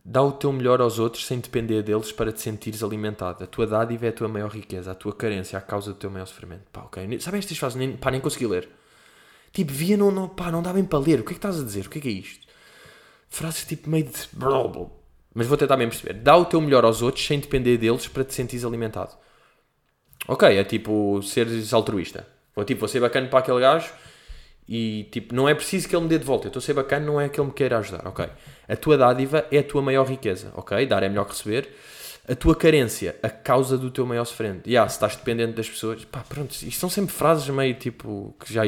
Dá o teu melhor aos outros sem depender deles para te sentires alimentado. A tua dádiva é a tua maior riqueza, a tua carência é a causa do teu maior sofrimento. Pá, ok. Sabem estas frases? Nem, pá, nem consegui ler. Tipo, via, não, não, pá, não dá bem para ler. O que é que estás a dizer? O que é que é isto? Frases tipo meio de... Mas vou tentar bem perceber. Dá o teu melhor aos outros sem depender deles para te sentires alimentado. Ok, é tipo seres altruísta. Vou, tipo, vou ser bacana para aquele gajo e tipo, não é preciso que ele me dê de volta. Eu estou a ser bacana, não é que ele me queira ajudar, ok? A tua dádiva é a tua maior riqueza, ok? Dar é melhor que receber. A tua carência, a causa do teu maior sofrimento. E yeah, se estás dependente das pessoas, pá, pronto, isto são sempre frases meio tipo que já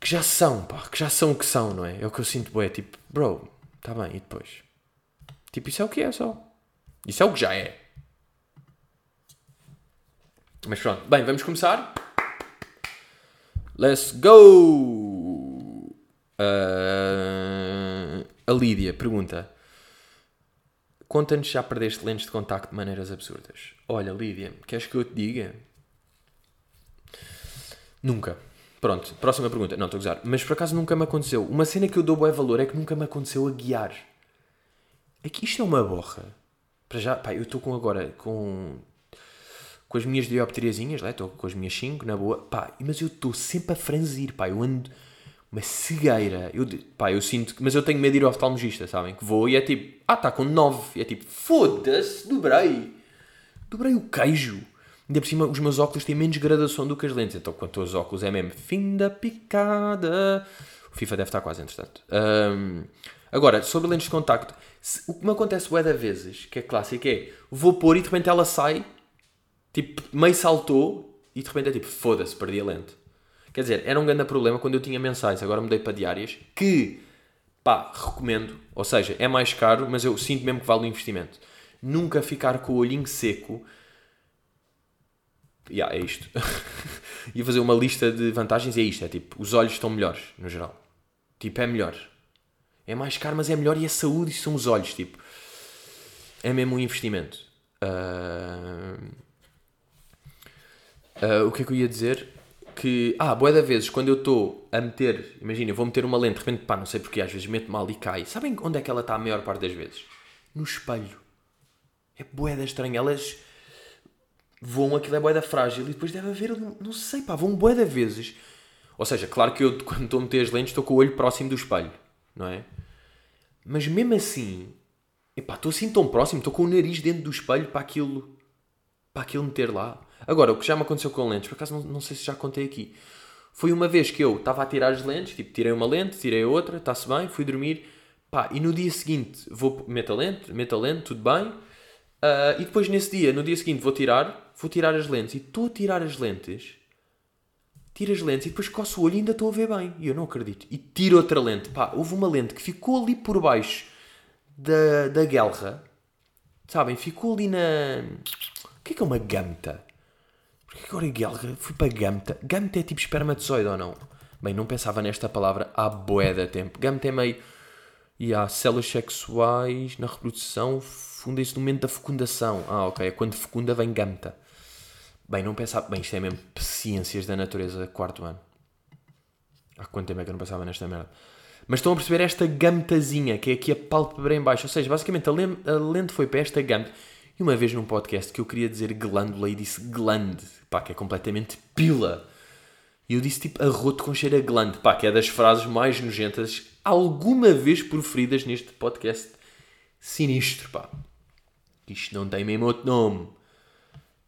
que já são, pá, que já são o que são, não é? É o que eu sinto, é tipo, bro, Está bem, e depois? Tipo, isso é o que é só. Isso é o que já é. Mas pronto, bem, vamos começar. Let's go! Uh, a Lídia pergunta: Conta-nos já perdeste lentes de contacto de maneiras absurdas. Olha, Lídia, queres que eu te diga? Nunca. Pronto, próxima pergunta. Não, estou a gozar. Mas por acaso nunca me aconteceu. Uma cena que eu dou bom valor é que nunca me aconteceu a guiar. É que isto é uma borra. Para já, pá, eu estou com agora com com as minhas dioptriazinhas, estou com as minhas 5, na boa, pá, mas eu estou sempre a franzir, pá, eu ando uma cegueira, eu, pá, eu sinto, mas eu tenho medo de ir ao oftalmologista, sabem, que vou e é tipo, ah, está com 9, e é tipo, foda-se, dobrei, dobrei o queijo, Ainda por cima, os meus óculos têm menos gradação do que as lentes. Então, quanto aos óculos, é mesmo fim da picada. O FIFA deve estar quase, entretanto. Um, agora, sobre lentes de contacto, se, o que me acontece bué vezes, que é clássico, é vou pôr e de repente ela sai, tipo, meio saltou e de repente é tipo, foda-se, perdi a lente. Quer dizer, era um grande problema quando eu tinha mensais, agora mudei para diárias, que, pá, recomendo. Ou seja, é mais caro, mas eu sinto mesmo que vale o investimento. Nunca ficar com o olhinho seco yeah, é isto. Ia fazer uma lista de vantagens e é isto. É tipo, os olhos estão melhores, no geral. Tipo, é melhor. É mais caro, mas é melhor e a saúde e são os olhos, tipo. É mesmo um investimento. Uh... Uh, o que é que eu ia dizer? Que, ah, boa da vezes, quando eu estou a meter, imagina, eu vou meter uma lente, de repente, pá, não sei porque, às vezes meto mal e cai. Sabem onde é que ela está a maior parte das vezes? No espelho. É boeda estranha. Elas voam aquilo é boeda frágil e depois deve haver, não sei, pá, vão boeda vezes. Ou seja, claro que eu quando estou a meter as lentes estou com o olho próximo do espelho, não é? Mas mesmo assim, epá, estou assim tão próximo, estou com o nariz dentro do espelho para aquilo, para aquilo meter lá. Agora, o que já me aconteceu com lentes, por acaso não, não sei se já contei aqui, foi uma vez que eu estava a tirar as lentes, tipo, tirei uma lente, tirei outra, está-se bem, fui dormir, pá, e no dia seguinte vou, meto a lente, meto a lente, tudo bem, uh, e depois nesse dia, no dia seguinte vou tirar, vou tirar as lentes e estou a tirar as lentes, tiro as lentes e depois coço o olho e ainda estou a ver bem. E eu não acredito. E tiro outra lente. Pá, houve uma lente que ficou ali por baixo da, da guelra. Sabem? Ficou ali na. O que é que é uma gamta? Porque agora é guelra? Fui para gamta. Gamta é tipo espermatozoide ou não? Bem, não pensava nesta palavra há bué da tempo. Gamta é meio. E há células sexuais na reprodução fundem-se no momento da fecundação. Ah, ok. É quando fecunda vem gamta. Bem, não pensava. Bem, isto é mesmo ciências da natureza, quarto ano. Há quanto tempo é que eu não pensava nesta merda? Mas estão a perceber esta gamtazinha, que é aqui a pálpebra em baixo. Ou seja, basicamente a, a lente foi para esta gamta. E uma vez num podcast que eu queria dizer glândula e disse glande, pá, que é completamente pila. E eu disse tipo arroto com cheiro a glande, pá, que é das frases mais nojentas alguma vez proferidas neste podcast. Sinistro, pá. Isto não tem mesmo outro nome.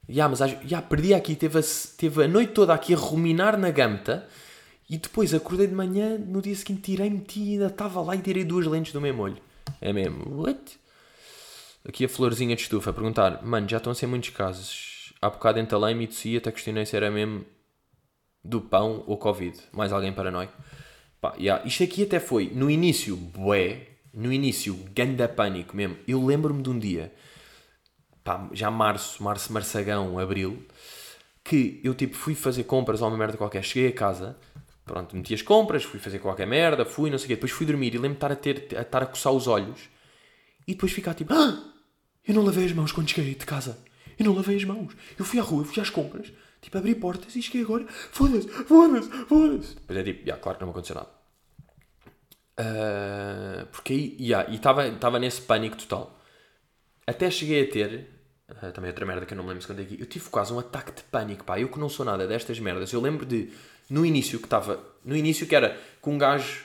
Yeah, mas já perdi aqui, teve a, teve a noite toda aqui a ruminar na gamta e depois acordei de manhã, no dia seguinte tirei, meti e ainda estava lá e tirei duas lentes do mesmo olho. É mesmo, what? Aqui a florzinha de estufa a perguntar, mano, já estão a ser muitos casos. Há bocado entalei-me e tossi, até questionei se era mesmo do pão ou Covid. Mais alguém paranoico? Pá, yeah. Isto aqui até foi, no início, bué, no início, ganda pânico mesmo. Eu lembro-me de um dia pá, já março, março, marçagão, abril, que eu tipo fui fazer compras ou uma merda qualquer, cheguei a casa, pronto, meti as compras, fui fazer qualquer merda, fui, não sei o quê, depois fui dormir e lembro-me de estar a, ter, a a coçar os olhos e depois ficar tipo, ah, eu não lavei as mãos quando cheguei de casa, eu não lavei as mãos, eu fui à rua, fui às compras, tipo, abri portas e cheguei agora, foda-se, foda-se, foda-se. Depois é tipo, yeah, claro que não me aconteceu nada. Uh, porque aí, yeah, e estava nesse pânico total. Até cheguei a ter, Uh, também outra merda que eu não me lembro se contei aqui. Eu tive quase um ataque de pânico, pá. Eu que não sou nada destas merdas. Eu lembro de, no início, que estava. No início, que era com um gajo,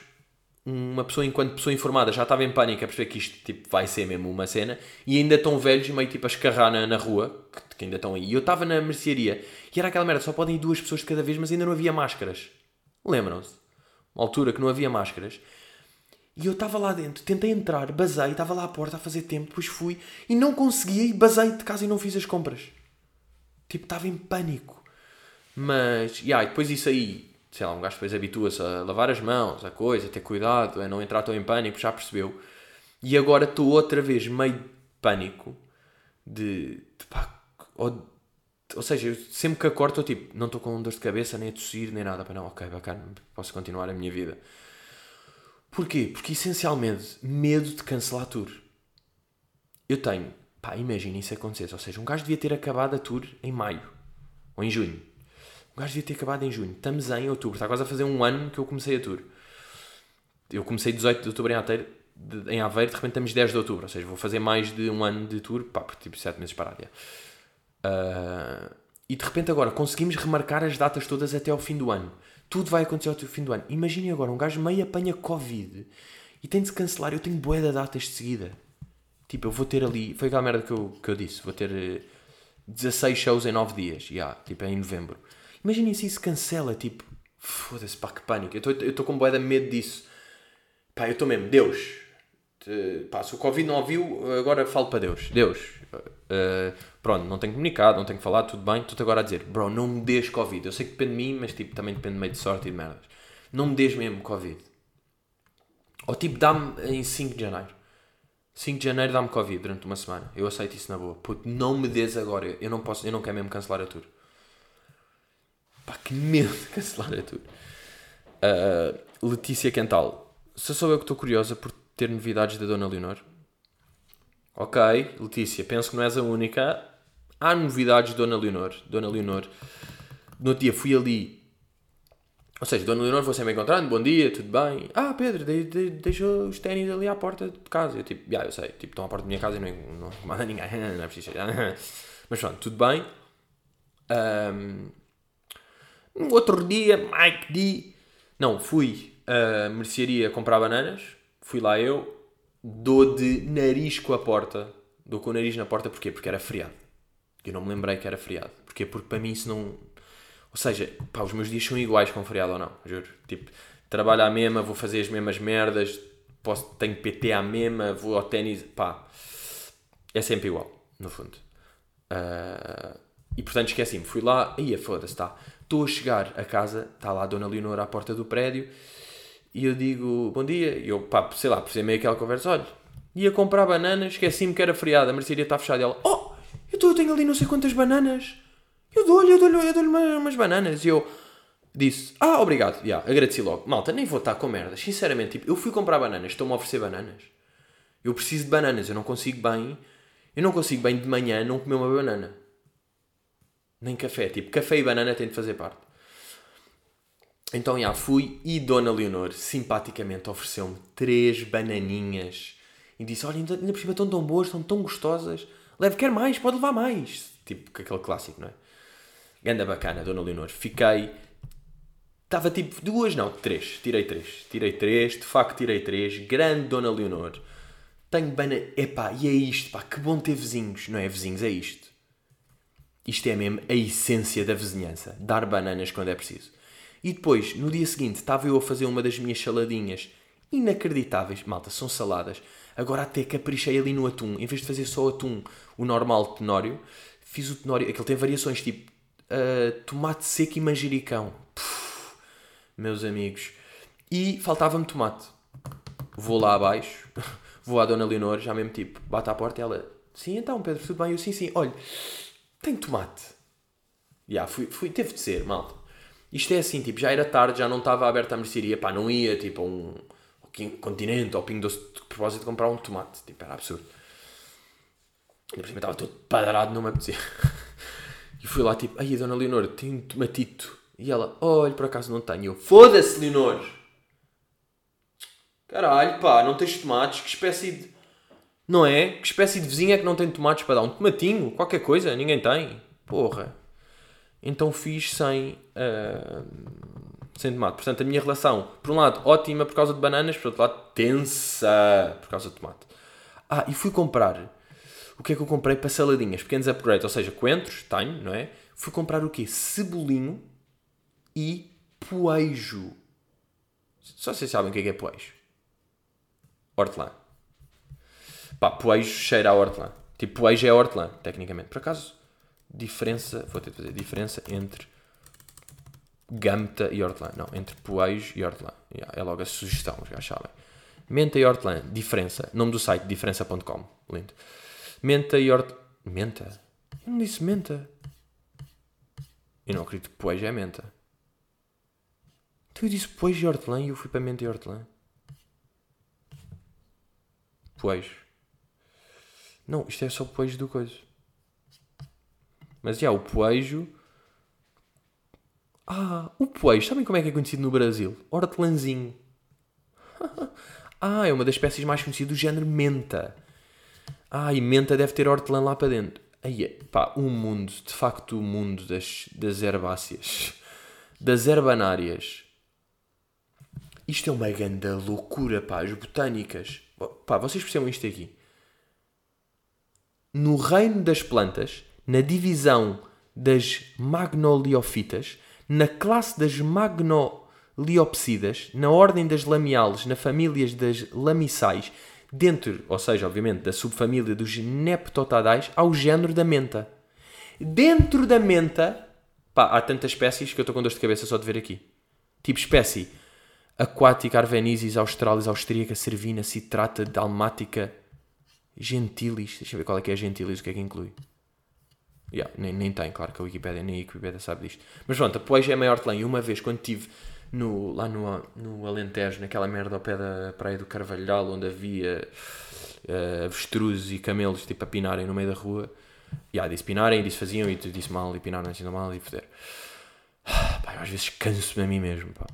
uma pessoa, enquanto pessoa informada, já estava em pânico a perceber que isto tipo, vai ser mesmo uma cena. E ainda estão velhos, meio tipo a escarrar na, na rua, que, que ainda estão aí. E eu estava na mercearia e era aquela merda, só podem ir duas pessoas de cada vez, mas ainda não havia máscaras. Lembram-se? Uma altura que não havia máscaras. E eu estava lá dentro, tentei entrar, basei, estava lá à porta a fazer tempo, depois fui e não conseguia e basei de casa e não fiz as compras. Tipo, estava em pânico. Mas, e yeah, depois isso aí, sei lá, um gajo depois habitua-se a lavar as mãos, a coisa, a ter cuidado, a não entrar tão em pânico, já percebeu. E agora estou outra vez meio de pânico de, de pá, ou, ou seja, eu sempre que acordo estou tipo, não estou com dor de cabeça, nem a tossir, nem nada. Pá, não, ok, bacana, posso continuar a minha vida. Porquê? Porque essencialmente, medo de cancelar tour. Eu tenho, pá, imagina isso acontecer. Ou seja, um gajo devia ter acabado a tour em maio ou em junho. Um gajo devia ter acabado em junho. Estamos em outubro, está quase a fazer um ano que eu comecei a tour. Eu comecei 18 de outubro em Aveiro, em Aveiro, de repente estamos 10 de outubro. Ou seja, vou fazer mais de um ano de tour, pá, por tipo 7 meses parado. Uh, e de repente agora conseguimos remarcar as datas todas até ao fim do ano. Tudo vai acontecer ao fim do ano. Imaginem agora, um gajo meio apanha Covid e tem de se cancelar. Eu tenho bué de datas de seguida. Tipo, eu vou ter ali. Foi aquela merda que eu, que eu disse. Vou ter 16 eh, shows em 9 dias. Já, yeah, tipo, é em novembro. Imaginem se isso cancela. Tipo, foda-se, pá, que pânico. Eu estou com bué de medo disso. Pá, eu estou mesmo, Deus. Pá, se o Covid não ouviu, agora falo para Deus. Deus. Uh, pronto, não tenho comunicado, não tenho falado, tudo bem. Estou-te agora a dizer, bro, não me des Covid. Eu sei que depende de mim, mas tipo, também depende meio de sorte e de merdas. Não me des mesmo Covid. Ou tipo, dá-me em 5 de janeiro. 5 de janeiro dá-me Covid durante uma semana. Eu aceito isso na boa. Puto, não me des agora. Eu não posso, eu não quero mesmo cancelar a tour. Pá, que medo de cancelar a tour. Uh, Letícia Quental. Se sou eu que estou curiosa por ter novidades da Dona Leonor. Ok, Letícia, penso que não és a única. Há novidades de Dona Leonor. Dona Leonor. No dia fui ali. Ou seja, Dona Leonor foi sempre encontrando. Bom dia, tudo bem? Ah, Pedro, de, de, deixou os ténis ali à porta de casa. Eu tipo, já, yeah, eu sei. Tipo, estão à porta da minha casa e não, não manda ninguém. Não é preciso. Mas pronto, tudo bem. Um, outro dia, Mike D. Não, fui a mercearia comprar bananas. Fui lá eu dou de nariz com a porta. Dou com o nariz na porta porquê? Porque era feriado. Eu não me lembrei que era feriado. Porquê? Porque para mim isso não. Ou seja, pá, os meus dias são iguais com feriado ou não, juro. Tipo, trabalho à mesma, vou fazer as mesmas merdas, posso, tenho PT à mesma, vou ao ténis, pá. É sempre igual, no fundo. Uh, e portanto esqueci-me, fui lá, ia foda-se, tá. Estou a chegar a casa, está lá a Dona Leonor à porta do prédio e eu digo, bom dia, e eu, pá, sei lá, por meio aquela conversa, olha, ia comprar bananas, esqueci-me que era feriado, a mercearia está fechada. E ela, oh, eu, tô, eu tenho ali não sei quantas bananas, eu dou-lhe, eu dou-lhe eu dou umas, umas bananas. E eu disse, ah, obrigado, já, yeah, agradeci logo. Malta, nem vou estar com merdas, sinceramente, tipo, eu fui comprar bananas, estão-me a oferecer bananas. Eu preciso de bananas, eu não consigo bem, eu não consigo bem de manhã não comer uma banana. Nem café, tipo, café e banana têm de fazer parte. Então, já fui e Dona Leonor simpaticamente ofereceu-me três bananinhas e disse: Olha, ainda, por cima estão tão boas, estão tão gostosas. Leve, quer mais, pode levar mais. Tipo, aquele clássico, não é? Ganda bacana, Dona Leonor. Fiquei. Estava tipo duas, não, três. Tirei três. Tirei três, de facto tirei três. Grande Dona Leonor. Tenho banana. Epá, e é isto, pá, que bom ter vizinhos. Não é vizinhos, é isto. Isto é mesmo a essência da vizinhança. Dar bananas quando é preciso. E depois, no dia seguinte, estava eu a fazer uma das minhas saladinhas inacreditáveis. Malta, são saladas. Agora até caprichei ali no atum. Em vez de fazer só atum, o normal tenório, fiz o tenório. Aquele tem variações tipo uh, tomate seco e manjericão. Puf, meus amigos. E faltava-me tomate. Vou lá abaixo, vou à Dona Leonor, já mesmo tipo, bate à porta e ela, sim, então Pedro, tudo bem? Eu, sim, sim, olha, tem tomate. Já, yeah, fui, fui, teve de ser, malta. Isto é assim, tipo, já era tarde, já não estava aberta a mercearia, pá, não ia, tipo, a um, um continente, ao Pingo Doce, de propósito de comprar um tomate, tipo, era absurdo. E por cima estava todo padrado, não me apetecia. E fui lá, tipo, ai, a Dona Leonor, tem um tomatito. E ela, olha, por acaso não tenho. Foda-se, Leonor! Caralho, pá, não tens tomates? Que espécie de... Não é? Que espécie de vizinha é que não tem tomates para dar? Um tomatinho? Qualquer coisa? Ninguém tem? Porra então fiz sem, uh, sem tomate. Portanto, a minha relação, por um lado, ótima por causa de bananas, por outro lado, tensa por causa de tomate. Ah, e fui comprar. O que é que eu comprei para saladinhas? Pequenos upgrades, ou seja, coentros, tenho, não é? Fui comprar o quê? Cebolinho e poejo. Só vocês sabem o que é, que é poejo. Hortelã. Pá, poejo cheira a hortelã. Tipo, poejo é hortelã, tecnicamente. Por acaso, diferença, vou ter de fazer diferença entre Gamta e hortelã. Não, entre poejo e hortelã. Yeah, é logo a sugestão, já sabem. Menta e hortelã, diferença. Nome do site, diferença.com. Lindo. Menta e hortelã. Menta? Eu não disse menta. Eu não acredito que poejo é menta. Tu disse poejo e hortelã e eu fui para menta e hortelã. Poejo. Não, isto é só poejo do coisa. Mas já, o poejo. Ah, o poejo. Sabem como é que é conhecido no Brasil? Hortelãzinho. ah, é uma das espécies mais conhecidas do género menta. Ah, e menta deve ter hortelã lá para dentro. Aí, pá, o um mundo, de facto, o mundo das, das herbáceas, das herbanárias. Isto é uma grande loucura, pá, as botânicas. Pá, vocês percebem isto aqui? No reino das plantas, na divisão das magnoliofitas, na classe das magnoliopsidas, na ordem das lamiales, na família das lamicais, dentro, ou seja, obviamente, da subfamília dos neptotadais, ao género da menta. Dentro da menta, pá, há tantas espécies que eu estou com dor de cabeça só de ver aqui. Tipo espécie aquática, arvenisis, australis, austríaca, cervina, citrata, dalmática, gentilis. Deixa eu ver qual é que é a gentilis, o que é que inclui. Yeah, nem, nem tem, claro que a Wikipedia, nem a Wikipedia sabe disto. Mas pronto, a poesia é maior telã. E uma vez, quando estive no, lá no, no Alentejo, naquela merda ao pé da praia do Carvalhal, onde havia uh, avestruzes e camelos tipo a pinarem no meio da rua, e yeah, disse pinarem, disse faziam, e disse mal, e pinaram assim mal, e foder. Pá, às vezes canso-me a mim mesmo, pá.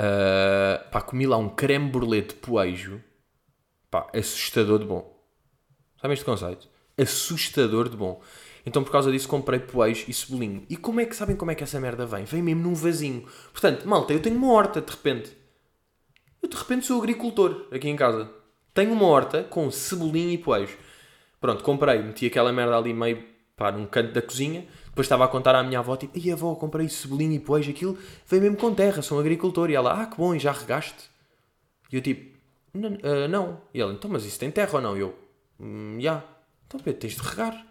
Uh, pá, comi lá um creme brulee de poejo, pá, assustador de bom. Sabe este conceito? Assustador de bom. Então por causa disso comprei poejo e cebolinho. E como é que sabem como é que essa merda vem? Vem mesmo num vasinho. Portanto, malta, eu tenho uma horta de repente. Eu de repente sou agricultor aqui em casa. Tenho uma horta com cebolinho e poejo. Pronto, comprei, meti aquela merda ali meio pá, num canto da cozinha. Depois estava a contar à minha avó, tipo, e avó, comprei cebolinho e poejo, aquilo veio mesmo com terra, sou um agricultor. E ela, ah, que bom, e já regaste? E eu tipo, uh, não. E ela, então, mas isso tem terra ou não? E eu, hum, já. Yeah. Então, Pedro, tens de regar.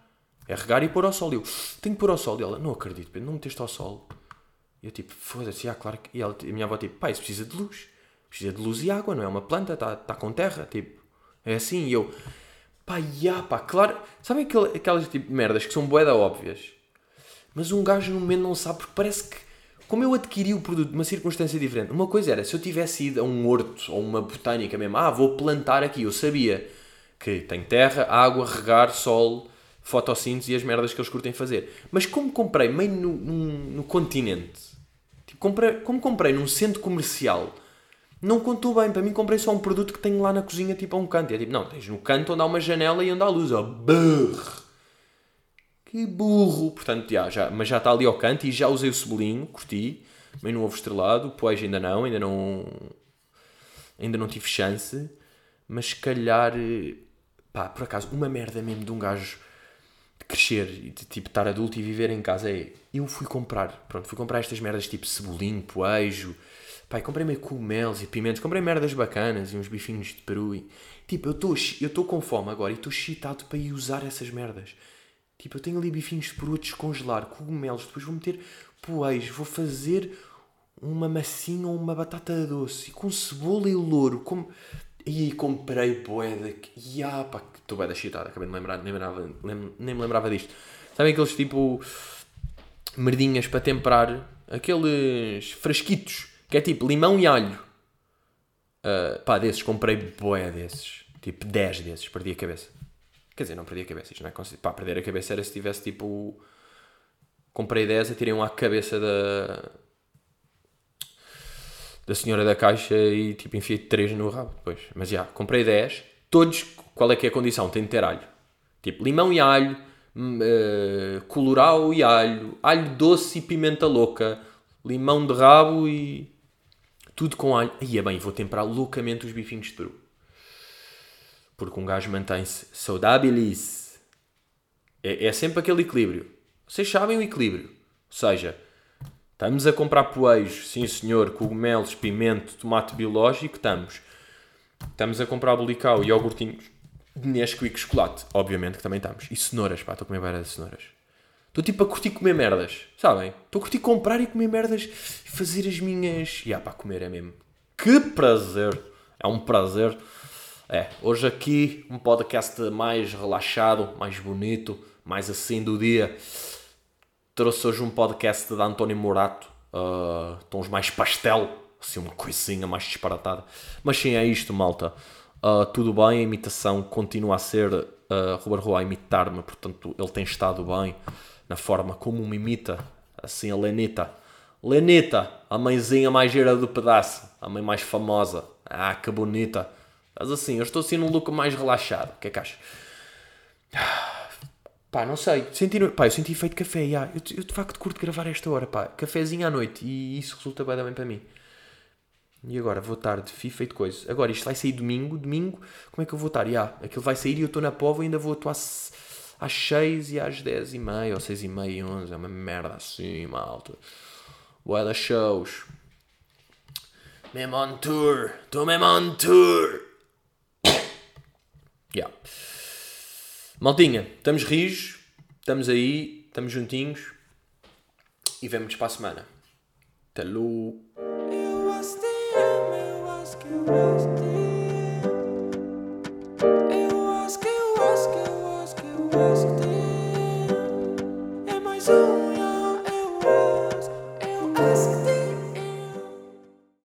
É regar e pôr ao sol. E eu, tenho que pôr ao sol. E ela, não acredito, Pedro, não meteste ao sol. E eu, tipo, foda-se, ah, claro que. E ela, a minha avó, tipo, pai, isso precisa de luz. Precisa de luz e água, não é uma planta, está tá com terra. Tipo, é assim. E eu, pá, já, pá, claro. Sabem aquelas tipo merdas que são boeda óbvias? Mas um gajo no momento não sabe, porque parece que. Como eu adquiri o produto de uma circunstância diferente, uma coisa era se eu tivesse ido a um horto ou uma botânica mesmo, ah, vou plantar aqui, eu sabia que tem terra, água, regar, sol, fotossíntese e as merdas que eles curtem fazer. Mas como comprei meio no, no, continente, tipo, comprei, como comprei num centro comercial, não contou bem. Para mim, comprei só um produto que tenho lá na cozinha, tipo a um canto. E é tipo, não, tens no canto onde há uma janela e onde há luz. Ó, burro! Que burro! Portanto, já, já, mas já está ali ao canto e já usei o cebolinho, curti, meio no ovo estrelado. Pois ainda não, ainda não. Ainda não tive chance. Mas se calhar eh, Pá, por acaso, uma merda mesmo de um gajo crescer e de, tipo estar adulto e viver em casa é. Eu fui comprar, pronto, fui comprar estas merdas tipo cebolinho, poejo, pá, comprei meio cogumelos e pimentos, comprei merdas bacanas e uns bifinhos de peru e tipo, eu estou com fome agora e estou excitado para ir usar essas merdas. Tipo, eu tenho ali bifinhos de peru a descongelar, cogumelos, depois vou meter poejo, vou fazer uma massinha ou uma batata doce e com cebola e louro, como e comprei boeda. E ah, pá, estou boeda chitada, acabei de lembrar, nem, lembrava, nem, me lembrava disto. Sabem aqueles tipo merdinhas para temperar? Aqueles frasquitos que é tipo limão e alho. Uh, pá, desses comprei boé desses. Tipo 10 desses, perdi a cabeça. Quer dizer, não perdi a cabeça, isto não é Pá, perder a cabeça era se tivesse tipo. Comprei 10, atirei um à cabeça da, da senhora da caixa e tipo enfiei 3 no rabo depois. Mas já, comprei 10, todos, qual é que é a condição? Tem de ter alho. Tipo limão e alho, uh, colorau e alho, alho doce e pimenta louca, limão de rabo e tudo com alho. Aí é bem, vou temperar loucamente os bifinhos de peru. Porque um gajo mantém-se saudáveis. É, é sempre aquele equilíbrio. Vocês sabem o equilíbrio. Ou seja, Estamos a comprar poeiros, sim senhor, cogumelos, pimento, tomate biológico, estamos. Estamos a comprar bolical e iogurtinhos de Nesquik chocolate, obviamente que também estamos. E cenouras, pá, estou a comer de cenouras. Estou tipo a curtir comer merdas, sabem? Estou a curtir comprar e comer merdas e fazer as minhas... E ah, pá, comer é mesmo. Que prazer! É um prazer. É, hoje aqui um podcast mais relaxado, mais bonito, mais assim do dia. Trouxe hoje um podcast de António Morato, uh, tons mais pastel, assim uma coisinha mais disparatada. Mas sim, é isto, malta. Uh, tudo bem, a imitação continua a ser uh, Ruben Rua a imitar-me, portanto ele tem estado bem na forma como me imita, assim a Lenita. Lenita, a mãezinha mais gira do pedaço, a mãe mais famosa. Ah, que bonita. Mas assim, eu estou assim num look mais relaxado. O que é que achas? Pá, não sei. Senti, pá, eu senti efeito café. Já. Eu, eu de facto curto gravar esta hora, pá. Cafézinho à noite. E isso resulta bem, bem para mim. E agora, vou estar de FIFA e de coisa. Agora, isto vai sair domingo. Domingo, como é que eu vou estar? Já, aquilo vai sair e eu estou na pova e ainda vou atuar às 6 e às 10 e meia, ou 6 e meia e 11. É uma merda assim, malta. Boa da shows. Mesmo on tour. Estou mesmo on tour. yeah. Maltinha, estamos rijos. Estamos aí. Estamos juntinhos. E vemos-nos para a semana. Até logo.